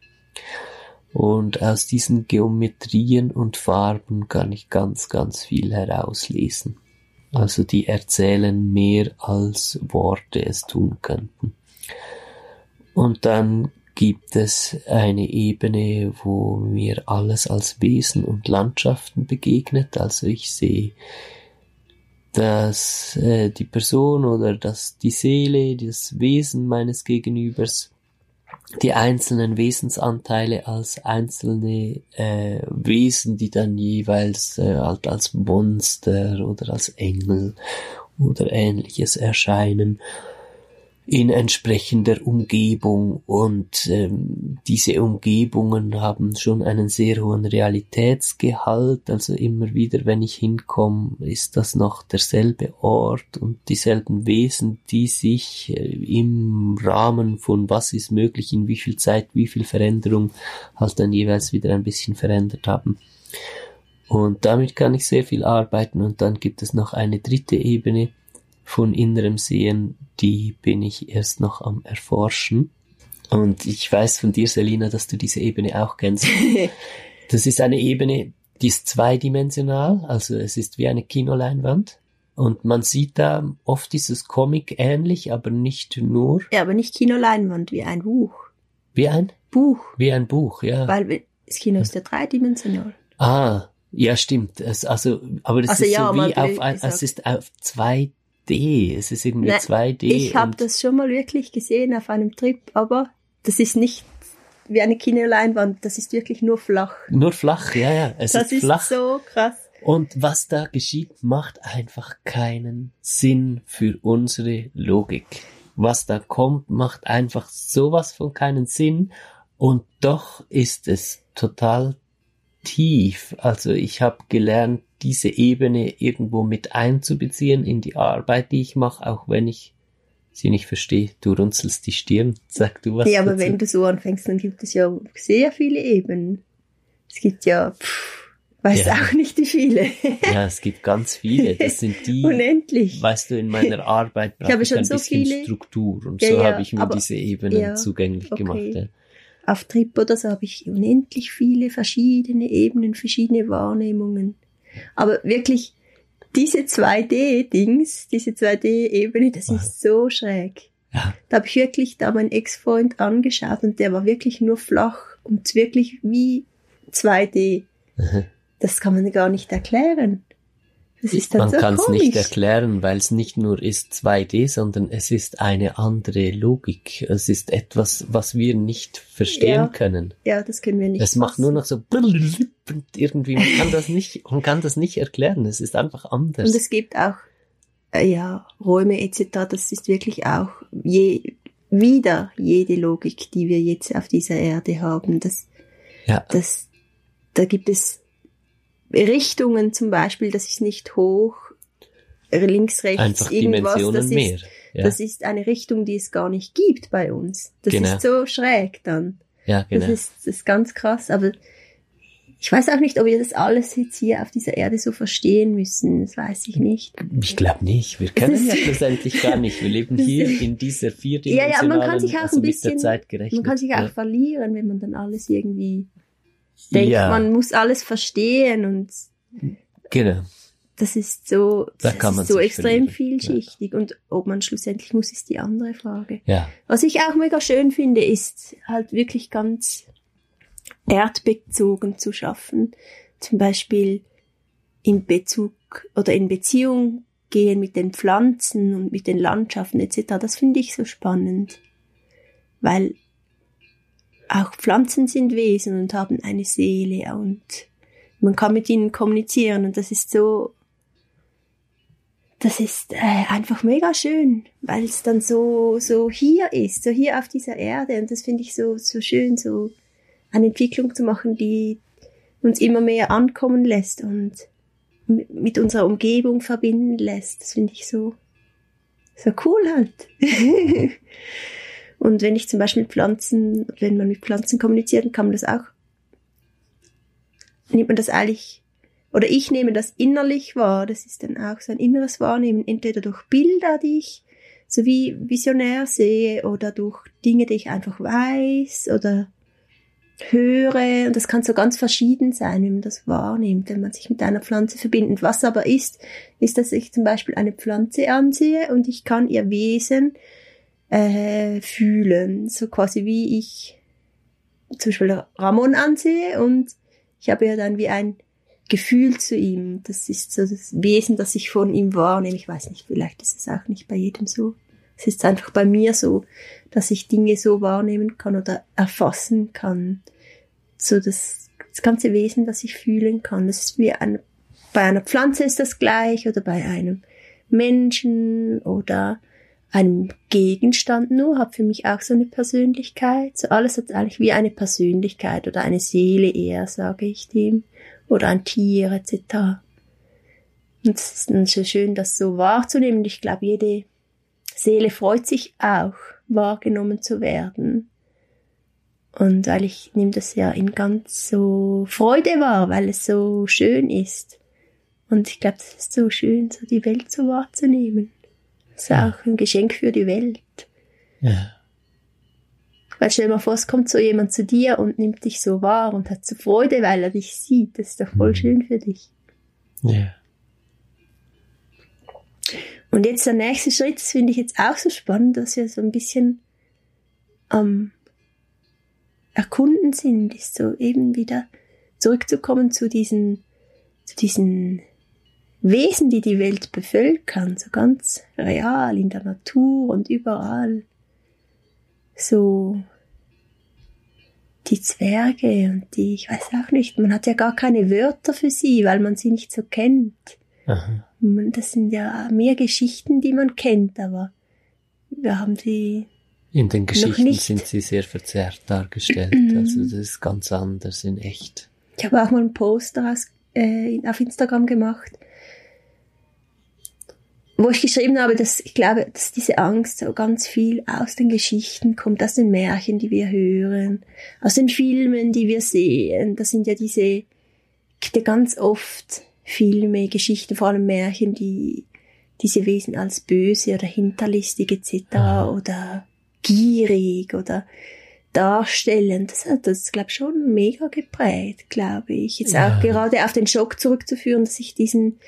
A: Und aus diesen Geometrien und Farben kann ich ganz, ganz viel herauslesen. Also die erzählen mehr als Worte es tun könnten. Und dann gibt es eine Ebene, wo mir alles als Wesen und Landschaften begegnet. Also ich sehe, dass äh, die Person oder dass die Seele, das Wesen meines Gegenübers, die einzelnen Wesensanteile als einzelne äh, Wesen, die dann jeweils äh, halt als Monster oder als Engel oder ähnliches erscheinen in entsprechender Umgebung und ähm, diese Umgebungen haben schon einen sehr hohen Realitätsgehalt, also immer wieder, wenn ich hinkomme, ist das noch derselbe Ort und dieselben Wesen, die sich äh, im Rahmen von was ist möglich, in wie viel Zeit, wie viel Veränderung halt dann jeweils wieder ein bisschen verändert haben. Und damit kann ich sehr viel arbeiten und dann gibt es noch eine dritte Ebene, von innerem Sehen, die bin ich erst noch am Erforschen. Und ich weiß von dir, Selina, dass du diese Ebene auch kennst. Das ist eine Ebene, die ist zweidimensional, also es ist wie eine Kinoleinwand. Und man sieht da, oft ist es Comic ähnlich, aber nicht nur.
B: Ja, aber nicht Kinoleinwand, wie ein Buch.
A: Wie ein?
B: Buch.
A: Wie ein Buch, ja.
B: Weil das Kino ist ja dreidimensional.
A: Ah, ja, stimmt. Es, also, aber das
B: Also
A: ist
B: ja,
A: so wie auf ein, es ist auf 2D. Es ist irgendwie
B: Nein,
A: 2D.
B: Ich habe das schon mal wirklich gesehen auf einem Trip, aber das ist nicht wie eine Kinoleinwand, das ist wirklich nur flach.
A: Nur flach, ja, ja. Es
B: das
A: ist
B: ist
A: flach.
B: so krass.
A: Und was da geschieht, macht einfach keinen Sinn für unsere Logik. Was da kommt, macht einfach sowas von keinen Sinn. Und doch ist es total tief. Also ich habe gelernt, diese Ebene irgendwo mit einzubeziehen in die Arbeit, die ich mache, auch wenn ich sie nicht verstehe. Du runzelst die Stirn. Sag du was
B: ja, aber
A: dazu.
B: wenn du so anfängst, dann gibt es ja sehr viele Ebenen. Es gibt ja, pff, weiß
A: Ja.
B: auch nicht wie viele.
A: Ja, es gibt ganz viele. Das sind die,
B: Unendlich.
A: weißt du, in meiner Arbeit brauche
B: habe
A: ich,
B: schon
A: ein
B: so
A: bisschen
B: viele-
A: Struktur und
B: Ja,
A: so
B: ja,
A: habe ich mir diese Ebenen zugänglich
B: okay.
A: gemacht.
B: Auf Trip oder so habe ich unendlich viele verschiedene Ebenen, verschiedene Wahrnehmungen. Aber wirklich, diese 2D-Dings, diese 2D-Ebene, das
A: Wow.
B: ist so schräg.
A: Ja.
B: Da habe ich wirklich da meinen Ex-Freund angeschaut und der war wirklich nur flach und wirklich wie 2D.
A: Mhm.
B: Das kann man gar nicht erklären. Dann
A: Man
B: so
A: kann es nicht erklären, weil es nicht nur ist 2D, sondern es ist eine andere Logik. Es ist etwas, was wir nicht verstehen
B: Ja.
A: können.
B: Ja, das können wir nicht.
A: Es macht nur noch so irgendwie, man kann das nicht, man kann das nicht erklären. Es ist einfach anders.
B: Und es gibt auch, ja, Räume etc., das ist wirklich auch je, wieder jede Logik, die wir jetzt auf dieser Erde haben. Das,
A: ja,
B: das, da gibt es Richtungen zum Beispiel, das ist nicht hoch, links, rechts,
A: einfach
B: irgendwas.
A: Dimensionen
B: Das
A: mehr.
B: ist,
A: Ja,
B: das ist eine Richtung, die es gar nicht gibt bei uns. Das
A: Genau.
B: ist so schräg dann.
A: ja genau.
B: Das, ist, das ist ganz krass, aber ich weiß auch nicht, ob wir das alles jetzt hier auf dieser Erde so verstehen müssen. Das weiß ich nicht.
A: Ich glaube nicht. Wir können ja schlussendlich gar nicht. Wir leben hier in dieser vierdimensionalen,
B: Ja, ja, man kann sich auch
A: also
B: ein bisschen-
A: der Zeit gerechnet.
B: Man kann sich auch
A: ja.
B: verlieren, wenn man dann alles irgendwie denkt,
A: ja,
B: man muss alles verstehen und
A: genau.
B: das ist so,
A: Da
B: das ist so extrem
A: verlieren,
B: vielschichtig und ob man schlussendlich muss, ist die andere Frage.
A: Ja,
B: Was ich auch mega schön finde, ist halt wirklich ganz erdbezogen zu schaffen. Zum Beispiel in Bezug oder in Beziehung gehen mit den Pflanzen und mit den Landschaften etc. Das finde ich so spannend, weil auch Pflanzen sind Wesen und haben eine Seele und man kann mit ihnen kommunizieren und das ist so, das ist äh, einfach mega schön, weil es dann so so hier ist, so hier auf dieser Erde und das finde ich so so schön, so eine Entwicklung zu machen, die uns immer mehr ankommen lässt und mit unserer Umgebung verbinden lässt. Das finde ich so so cool halt. und wenn ich zum Beispiel mit Pflanzen, wenn man mit Pflanzen kommuniziert, kann man das auch nimmt man das eigentlich oder ich nehme das innerlich wahr. Das ist dann auch so ein inneres Wahrnehmen, entweder durch Bilder, die ich so wie visionär sehe oder durch Dinge, die ich einfach weiß oder höre. Und das kann so ganz verschieden sein, wenn man das wahrnimmt, wenn man sich mit einer Pflanze verbindet. Was aber ist, ist, dass ich zum Beispiel eine Pflanze ansehe und ich kann ihr Wesen äh, fühlen. So quasi wie ich zum Beispiel Ramon ansehe und ich habe ja dann wie ein Gefühl zu ihm. Das ist so das Wesen, das ich von ihm wahrnehme. Ich weiß nicht, vielleicht ist es auch nicht bei jedem so. Es ist einfach bei mir so, dass ich Dinge so wahrnehmen kann oder erfassen kann. So das, das ganze Wesen, das ich fühlen kann. Das ist wie ein, bei einer Pflanze ist das gleich oder bei einem Menschen oder einem Gegenstand nur, hat für mich auch so eine Persönlichkeit. So alles hat eigentlich wie eine Persönlichkeit oder eine Seele eher, sage ich dem. Oder ein Tier etc. Und es ist dann so schön, das so wahrzunehmen. Ich glaube, jede Seele freut sich auch, wahrgenommen zu werden. Und weil ich nehme das ja in ganz so Freude wahr, weil es so schön ist. Und ich glaube, das ist so schön, so die Welt so wahrzunehmen. Das ist
A: Ja.
B: auch ein Geschenk für die Welt.
A: ja.
B: Weil stell dir mal vor, es kommt so jemand zu dir und nimmt dich so wahr und hat so Freude, weil er dich sieht. Das ist doch voll mhm. schön für dich.
A: Ja.
B: Und jetzt der nächste Schritt, das finde ich jetzt auch so spannend, dass wir so ein bisschen am Erkunden sind, ist so eben wieder zurückzukommen zu diesen, zu diesen Wesen, die die Welt bevölkern, so ganz real in der Natur und überall. So die Zwerge und die, ich weiß auch nicht, man hat ja gar keine Wörter für sie, weil man sie nicht so kennt. Aha. Das sind ja mehr Geschichten, die man kennt, aber wir haben sie.
A: In den Geschichten sind sie sehr verzerrt dargestellt. also das ist ganz anders in echt.
B: Ich habe auch mal einen Post daraus äh, auf Instagram gemacht, wo ich geschrieben habe, dass ich glaube, dass diese Angst so ganz viel aus den Geschichten kommt, aus den Märchen, die wir hören, aus den Filmen, die wir sehen. Das sind ja diese, die ganz oft Filme, Geschichten, vor allem Märchen, die diese Wesen als böse oder hinterlistig etc. Ah. oder gierig oder darstellen. Das hat das, glaube ich, schon mega geprägt, glaube ich. Jetzt ja. auch gerade auf den Schock zurückzuführen, dass ich diesen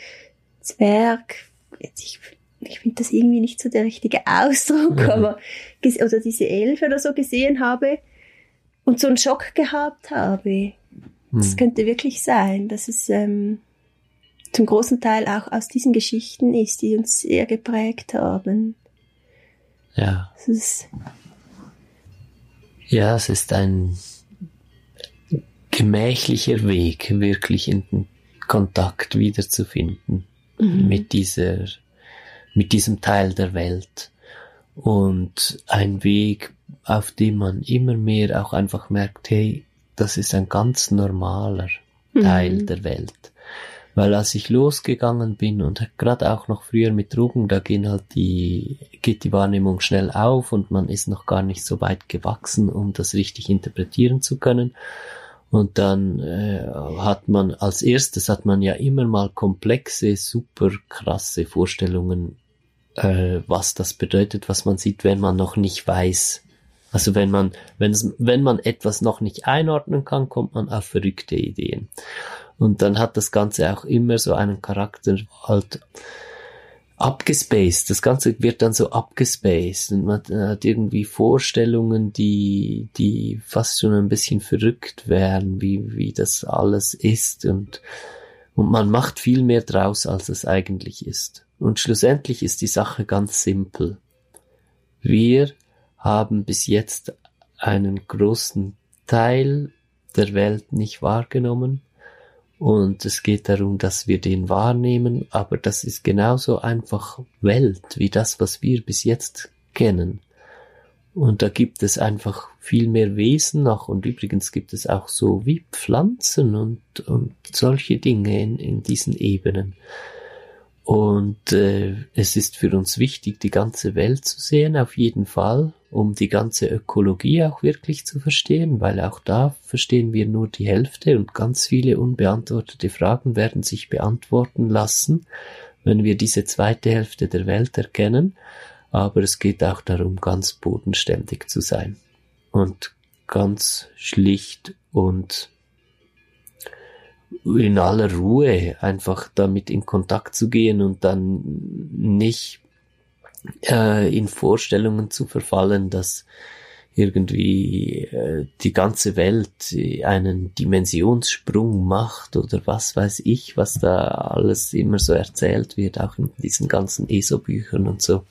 B: Zwerg ich, ich finde das irgendwie nicht so der richtige Ausdruck, mhm. aber oder diese Elfe oder so gesehen habe und so einen Schock gehabt habe. Das mhm. könnte wirklich sein, dass es ähm, zum großen Teil auch aus diesen Geschichten ist, die uns sehr geprägt haben.
A: Ja. Ist ja, es ist ein gemächlicher Weg, wirklich in den Kontakt wiederzufinden mhm. mit dieser, mit diesem Teil der Welt. Und ein Weg, auf dem man immer mehr auch einfach merkt, hey, das ist ein ganz normaler Teil mhm. der Welt. Weil als ich losgegangen bin und gerade auch noch früher mit Drogen, da gehen halt die, geht die Wahrnehmung schnell auf und man ist noch gar nicht so weit gewachsen, um das richtig interpretieren zu können. Und dann äh, hat man als erstes hat man ja immer mal komplexe, super krasse Vorstellungen, äh, was das bedeutet, was man sieht, wenn man noch nicht weiß. Also wenn man, wenn es, wenn man etwas noch nicht einordnen kann, kommt man auf verrückte Ideen. Und dann hat das Ganze auch immer so einen Charakter halt abgespaced. Das Ganze wird dann so abgespaced und man hat irgendwie Vorstellungen, die, die fast schon ein bisschen verrückt wären, wie, wie das alles ist und, und man macht viel mehr draus, als es eigentlich ist. Und schlussendlich ist die Sache ganz simpel. Wir haben bis jetzt einen großen Teil der Welt nicht wahrgenommen und es geht darum, dass wir den wahrnehmen, aber das ist genauso einfach Welt wie das, was wir bis jetzt kennen. Und da gibt es einfach viel mehr Wesen noch. Und übrigens gibt es auch so wie Pflanzen und, und solche Dinge in, in diesen Ebenen. Und äh, es ist für uns wichtig, die ganze Welt zu sehen, auf jeden Fall, um die ganze Ökologie auch wirklich zu verstehen, weil auch da verstehen wir nur die Hälfte und ganz viele unbeantwortete Fragen werden sich beantworten lassen, wenn wir diese zweite Hälfte der Welt erkennen. Aber es geht auch darum, ganz bodenständig zu sein und ganz schlicht und in aller Ruhe einfach damit in Kontakt zu gehen und dann nicht äh, in Vorstellungen zu verfallen, dass irgendwie äh, die ganze Welt einen Dimensionssprung macht oder was weiß ich, was da alles immer so erzählt wird, auch in diesen ganzen ESO-Büchern und so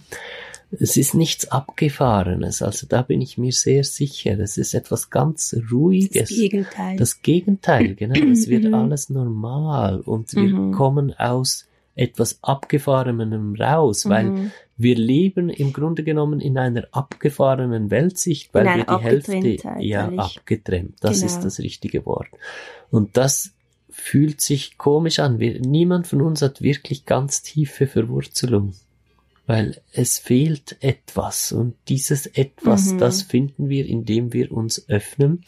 A: es ist nichts Abgefahrenes. Also da bin ich mir sehr sicher. Es ist etwas ganz Ruhiges.
B: Das Gegenteil.
A: Das Gegenteil, genau. Es wird alles normal und wir mhm. kommen aus etwas Abgefahrenem raus, weil mhm. wir leben im Grunde genommen in einer abgefahrenen Weltsicht, weil wir die Hälfte ja abgetrennt. Das genau. ist das richtige Wort. Und das fühlt sich komisch an. Wir, niemand von uns hat wirklich ganz tiefe Verwurzelung weil es fehlt etwas und dieses etwas, mhm. das finden wir, indem wir uns öffnen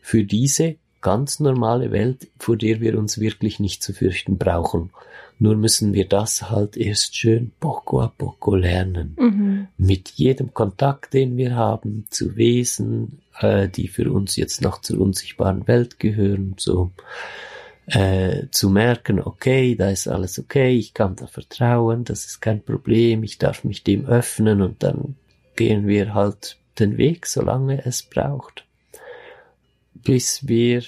A: für diese ganz normale Welt, vor der wir uns wirklich nicht zu fürchten brauchen. Nur müssen wir das halt erst schön poco a poco lernen. Mhm. mit jedem Kontakt, den wir haben, zu Wesen, äh, die für uns jetzt noch zur unsichtbaren Welt gehören, so äh, zu merken, okay, da ist alles okay, ich kann da vertrauen, das ist kein Problem, ich darf mich dem öffnen und dann gehen wir halt den Weg, solange es braucht, bis wir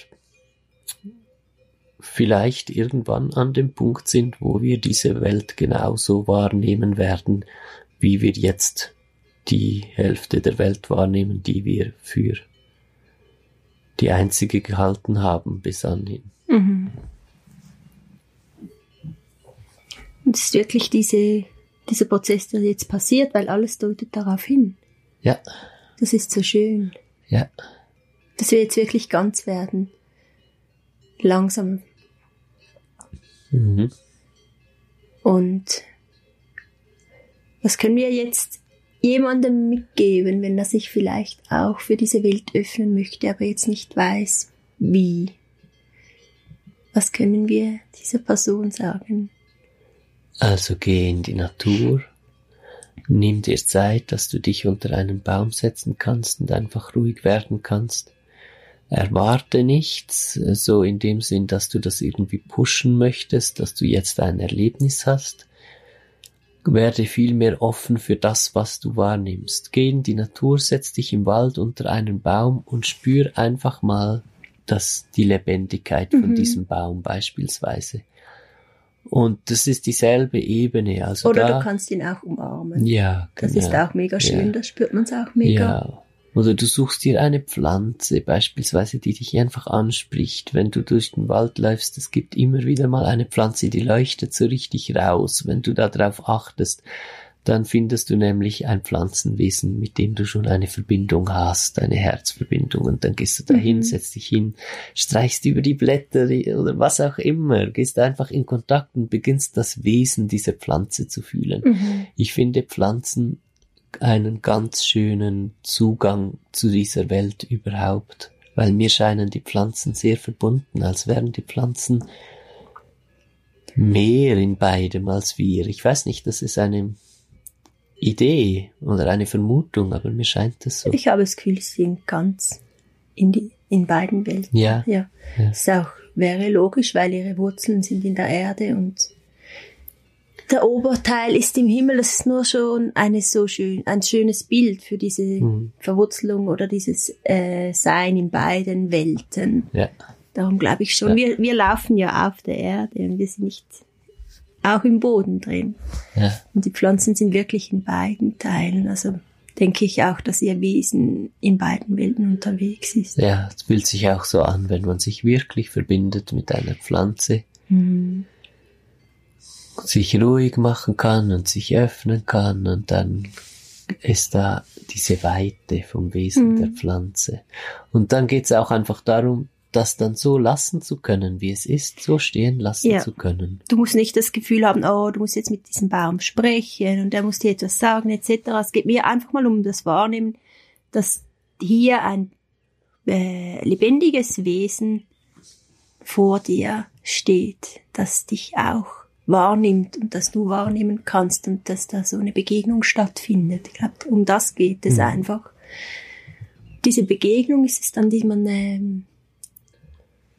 A: vielleicht irgendwann an dem Punkt sind, wo wir diese Welt genauso wahrnehmen werden, wie wir jetzt die Hälfte der Welt wahrnehmen, die wir für die einzige gehalten haben bis anhin. Mhm.
B: Und es ist wirklich diese, dieser Prozess, der jetzt passiert, weil alles deutet darauf hin.
A: Ja.
B: Das ist so schön.
A: Ja.
B: Dass wir jetzt wirklich ganz werden. Langsam.
A: Mhm.
B: Und was können wir jetzt jemandem mitgeben, wenn er sich vielleicht auch für diese Welt öffnen möchte, aber jetzt nicht weiß, wie? Was können wir dieser Person sagen?
A: Also geh in die Natur, nimm dir Zeit, dass du dich unter einen Baum setzen kannst und einfach ruhig werden kannst. Erwarte nichts, so in dem Sinn, dass du das irgendwie pushen möchtest, dass du jetzt ein Erlebnis hast. Werde vielmehr offen für das, was du wahrnimmst. Geh in die Natur, setz dich im Wald unter einen Baum und spür einfach mal das, die Lebendigkeit von mhm. diesem Baum beispielsweise. Und das ist dieselbe Ebene. Also
B: Oder
A: da,
B: du kannst ihn auch umarmen.
A: Ja,
B: genau. Das ist auch mega schön, ja. da spürt man es auch mega.
A: Ja. Oder du suchst dir eine Pflanze beispielsweise, die dich einfach anspricht. Wenn du durch den Wald läufst, es gibt immer wieder mal eine Pflanze, die leuchtet so richtig raus. Wenn du darauf achtest, dann findest du nämlich ein Pflanzenwesen, mit dem du schon eine Verbindung hast, eine Herzverbindung. Und dann gehst du dahin, mhm. setzt dich hin, streichst über die Blätter oder was auch immer, gehst einfach in Kontakt und beginnst das Wesen dieser Pflanze zu fühlen. Mhm. Ich finde Pflanzen einen ganz schönen Zugang zu dieser Welt überhaupt, weil mir scheinen die Pflanzen sehr verbunden, als wären die Pflanzen mehr in beidem als wir. Ich weiß nicht, das ist eine Idee oder eine Vermutung, aber mir scheint es so.
B: Ich habe das Gefühl, sie sind ganz in, die, in beiden Welten.
A: Ja.
B: ja. ja. Das auch, wäre logisch, weil ihre Wurzeln sind in der Erde und der Oberteil ist im Himmel. Das ist nur schon eine so schön, ein schönes Bild für diese mhm. Verwurzelung oder dieses äh, Sein in beiden Welten.
A: Ja.
B: Darum glaube ich schon. Ja. Wir, wir laufen ja auf der Erde und wir sind nicht auch im Boden drin.
A: Ja.
B: Und die Pflanzen sind wirklich in beiden Teilen. Also denke ich auch, dass ihr Wesen in beiden Welten unterwegs ist.
A: Ja, es fühlt sich auch so an, wenn man sich wirklich verbindet mit einer Pflanze,
B: mhm.
A: Sich ruhig machen kann und sich öffnen kann und dann ist da diese Weite vom Wesen mhm. der Pflanze. Und dann geht es auch einfach darum, das dann so lassen zu können, wie es ist, so stehen lassen ja. zu können.
B: Du musst nicht das Gefühl haben, oh, du musst jetzt mit diesem Baum sprechen und er muss dir etwas sagen, etc. Es geht mir einfach mal um das Wahrnehmen, dass hier ein äh, lebendiges Wesen vor dir steht, das dich auch wahrnimmt und dass du wahrnehmen kannst und dass da so eine Begegnung stattfindet. Ich glaube, um das geht es mhm. einfach. Diese Begegnung ist es dann, die man ähm,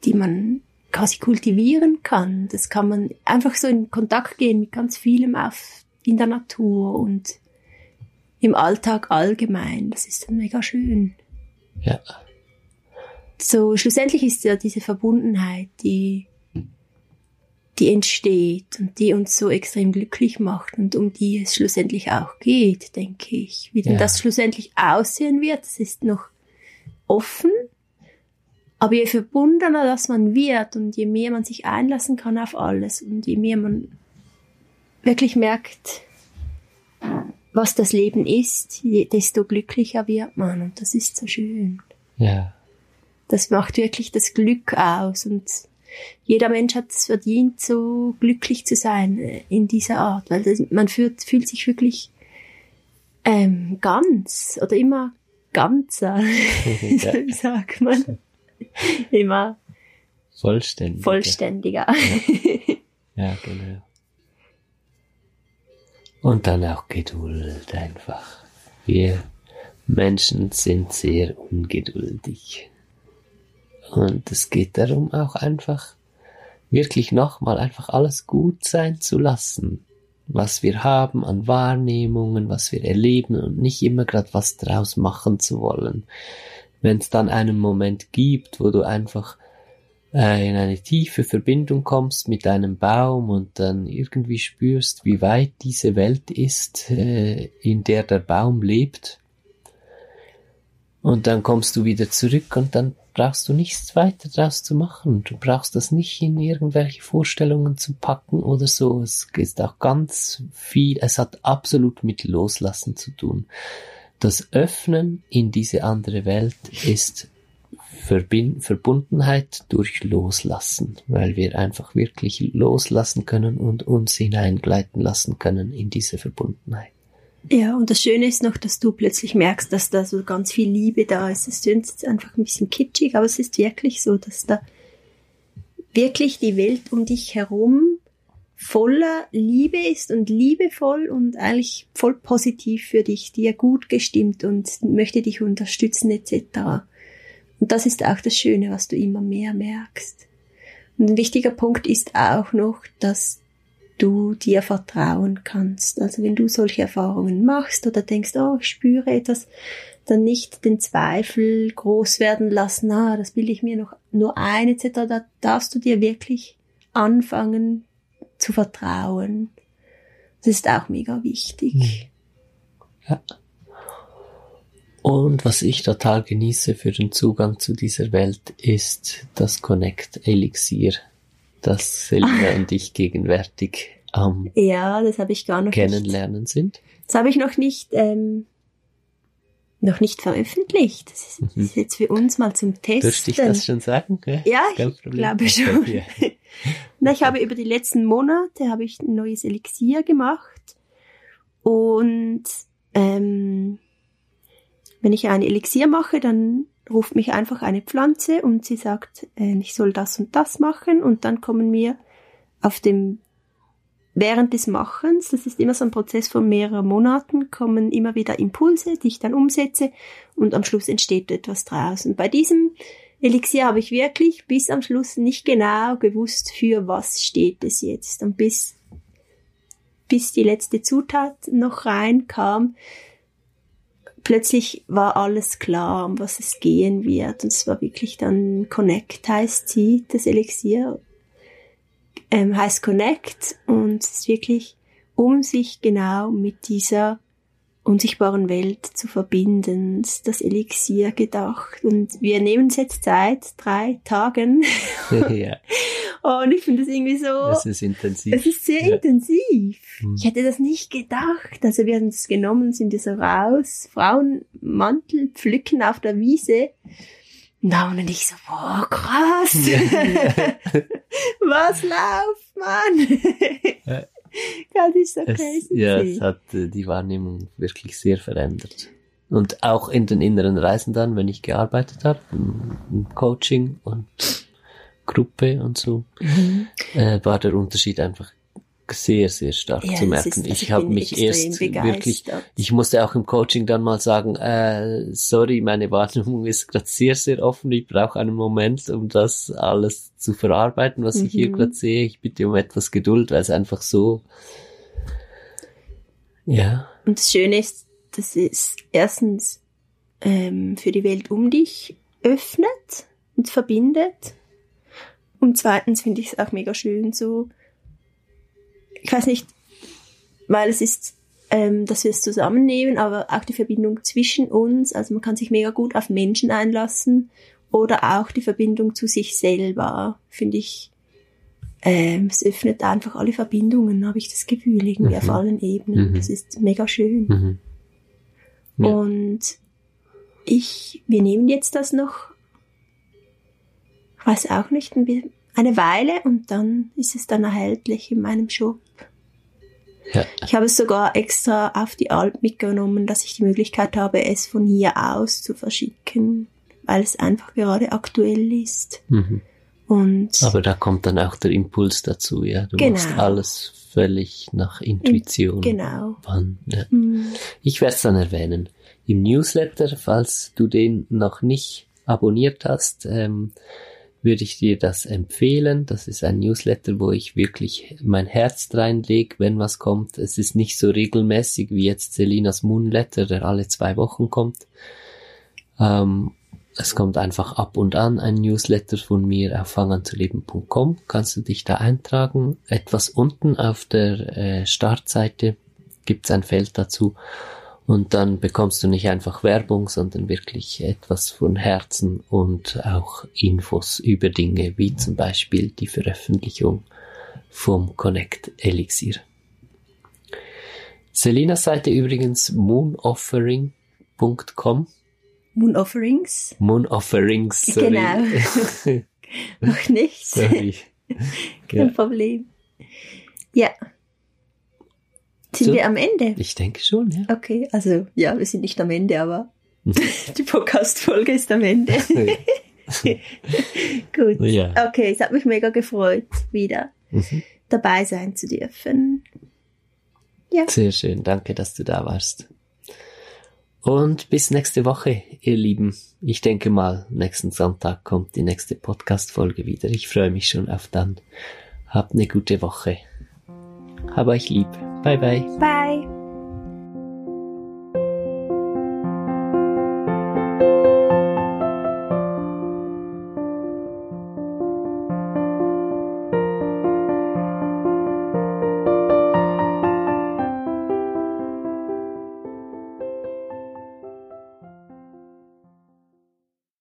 B: die man quasi kultivieren kann. Das kann man einfach so in Kontakt gehen mit ganz vielem auf, in der Natur und im Alltag allgemein. Das ist dann mega schön.
A: Ja.
B: So, schlussendlich ist ja diese Verbundenheit, die, die entsteht und die uns so extrem glücklich macht und um die es schlussendlich auch geht, denke ich. Wie denn ja. das schlussendlich aussehen wird, das ist noch offen, aber je verbundener das man wird und je mehr man sich einlassen kann auf alles und je mehr man wirklich merkt, was das Leben ist, desto glücklicher wird man und das ist so schön.
A: Ja.
B: Das macht wirklich das Glück aus und jeder Mensch hat es verdient, so glücklich zu sein äh, in dieser Art, weil das, man fühlt, fühlt sich wirklich ähm, ganz oder immer ganzer, ja. sagt man. immer
A: vollständiger.
B: vollständiger.
A: Ja. ja, genau. Und dann auch Geduld einfach. Wir Menschen sind sehr ungeduldig. Und es geht darum, auch einfach wirklich nochmal einfach alles gut sein zu lassen, was wir haben an Wahrnehmungen, was wir erleben und nicht immer gerade was draus machen zu wollen. Wenn es dann einen Moment gibt, wo du einfach äh, in eine tiefe Verbindung kommst mit einem Baum und dann irgendwie spürst, wie weit diese Welt ist, äh, in der der Baum lebt, und dann kommst du wieder zurück und dann brauchst du nichts weiter draus zu machen. Du brauchst das nicht in irgendwelche Vorstellungen zu packen oder so. Es ist auch ganz viel, es hat absolut mit Loslassen zu tun. Das Öffnen in diese andere Welt ist Verbind Verbundenheit durch Loslassen, weil wir einfach wirklich loslassen können und uns hineingleiten lassen können in diese Verbundenheit.
B: Ja, und das Schöne ist noch, dass du plötzlich merkst, dass da so ganz viel Liebe da ist. Es klingt jetzt einfach ein bisschen kitschig, aber es ist wirklich so, dass da wirklich die Welt um dich herum voller Liebe ist und liebevoll und eigentlich voll positiv für dich, dir gut gestimmt und möchte dich unterstützen etc. Und das ist auch das Schöne, was du immer mehr merkst. Und ein wichtiger Punkt ist auch noch, dass du dir vertrauen kannst. Also wenn du solche Erfahrungen machst oder denkst, oh, ich spüre etwas, dann nicht den Zweifel groß werden lassen, ah, das will ich mir noch nur ein, etc. Da darfst du dir wirklich anfangen zu vertrauen. Das ist auch mega wichtig.
A: Ja. Und was ich total genieße für den Zugang zu dieser Welt ist das Connect Elixir dass Selina und ich gegenwärtig am
B: ja, das habe ich gar noch
A: kennenlernen
B: nicht.
A: sind.
B: Das habe ich noch nicht ähm, noch nicht veröffentlicht. Das ist, mhm. ist, jetzt für uns mal zum Testen.
A: Dürfte ich das schon sagen?
B: Ja, ja ich glaube schon. Na, ich habe über die letzten Monate habe ich ein neues Elixier gemacht und ähm, wenn ich ein Elixier mache, dann ruft mich einfach eine Pflanze und sie sagt, äh, ich soll das und das machen und dann kommen mir auf dem während des Machens, das ist immer so ein Prozess von mehreren Monaten, kommen immer wieder Impulse, die ich dann umsetze und am Schluss entsteht etwas draus. Und bei diesem Elixier habe ich wirklich bis am Schluss nicht genau gewusst, für was steht es jetzt. Und bis, bis die letzte Zutat noch reinkam, plötzlich war alles klar, um was es gehen wird. Und es war wirklich dann Connect heißt sie, das Elixier ähm, heißt Connect und es ist wirklich, um sich genau mit dieser unsichtbaren Welt zu verbinden, das Elixier gedacht. Und wir nehmen es jetzt seit drei Tagen. ja. Und ich finde das irgendwie so.
A: Das ist intensiv.
B: Es ist sehr ja. intensiv. Hm. Ich hätte das nicht gedacht. Also wir haben es genommen, sind wir so raus, Frauenmantel pflücken auf der Wiese. Und da und ich so, boah, krass. Ja. Was läuft, Mann?
A: das ist so crazy. ja, es hat äh, die Wahrnehmung wirklich sehr verändert. Und auch in den inneren Reisen dann, wenn ich gearbeitet habe, im Coaching und Gruppe und so, mhm. äh, war der Unterschied einfach sehr, sehr stark ja, zu merken. Ist, also ich habe mich erst begeistert. wirklich, ich musste auch im Coaching dann mal sagen, äh, sorry, meine Wahrnehmung ist gerade sehr, sehr offen. Ich brauche einen Moment, um das alles zu verarbeiten, was mhm. ich hier mhm. gerade sehe. Ich bitte um etwas Geduld, weil es einfach so, ja.
B: Und das Schöne ist, dass es erstens ähm, für die Welt um dich öffnet und verbindet. Und zweitens finde ich es auch mega schön so, ich weiß nicht, weil es ist, ähm, dass wir es zusammennehmen, aber auch die Verbindung zwischen uns, also man kann sich mega gut auf Menschen einlassen oder auch die Verbindung zu sich selber, finde ich, ähm, es öffnet einfach alle Verbindungen, habe ich das Gefühl, irgendwie mhm. auf allen Ebenen. Mhm. Das ist mega schön. Mhm. Ja. Und ich, wir nehmen jetzt das noch, weiß auch nicht, eine Weile und dann ist es dann erhältlich in meinem Shop. Ja. Ich habe es sogar extra auf die Alp mitgenommen, dass ich die Möglichkeit habe, es von hier aus zu verschicken, weil es einfach gerade aktuell ist. Mhm. Und
A: Aber da kommt dann auch der Impuls dazu, ja. Du
B: Genau.
A: machst alles völlig nach Intuition.
B: genau.
A: Wann, ja.
B: Mm,
A: Ich werde es dann erwähnen. Im Newsletter, falls du den noch nicht abonniert hast, ähm, würde ich dir das empfehlen. Das ist ein Newsletter, wo ich wirklich mein Herz reinlege, wenn was kommt. Es ist nicht so regelmäßig wie jetzt Selinas Moonletter, der alle zwei Wochen kommt. Ähm, es kommt einfach ab und an ein Newsletter von mir auf fanganzuleben.com. Kannst du dich da eintragen. Etwas unten auf der äh, Startseite gibt's ein Feld dazu. Und dann bekommst du nicht einfach Werbung, sondern wirklich etwas von Herzen und auch Infos über Dinge, wie zum Beispiel die Veröffentlichung vom Connect Elixir. Selinas Seite übrigens moonoffering.com.
B: Moon Offerings.
A: Moonofferings, sorry.
B: Genau. Noch nichts.
A: sorry.
B: Kein
A: Ja.
B: Problem. Ja. Sind
A: So.
B: wir am Ende?
A: Ich denke schon, ja.
B: Okay, also ja, wir sind nicht am Ende, aber die Podcast-Folge ist am Ende. Gut.
A: Ja.
B: Okay, es hat mich mega gefreut, wieder
A: Mhm.
B: dabei sein zu dürfen.
A: Sehr schön, danke, dass du da warst. Und bis nächste Woche, ihr Lieben. Ich denke mal, nächsten Sonntag kommt die nächste Podcast-Folge wieder. Ich freue mich schon auf dann. Habt eine gute Woche. Hab euch lieb. 拜拜。
B: 拜。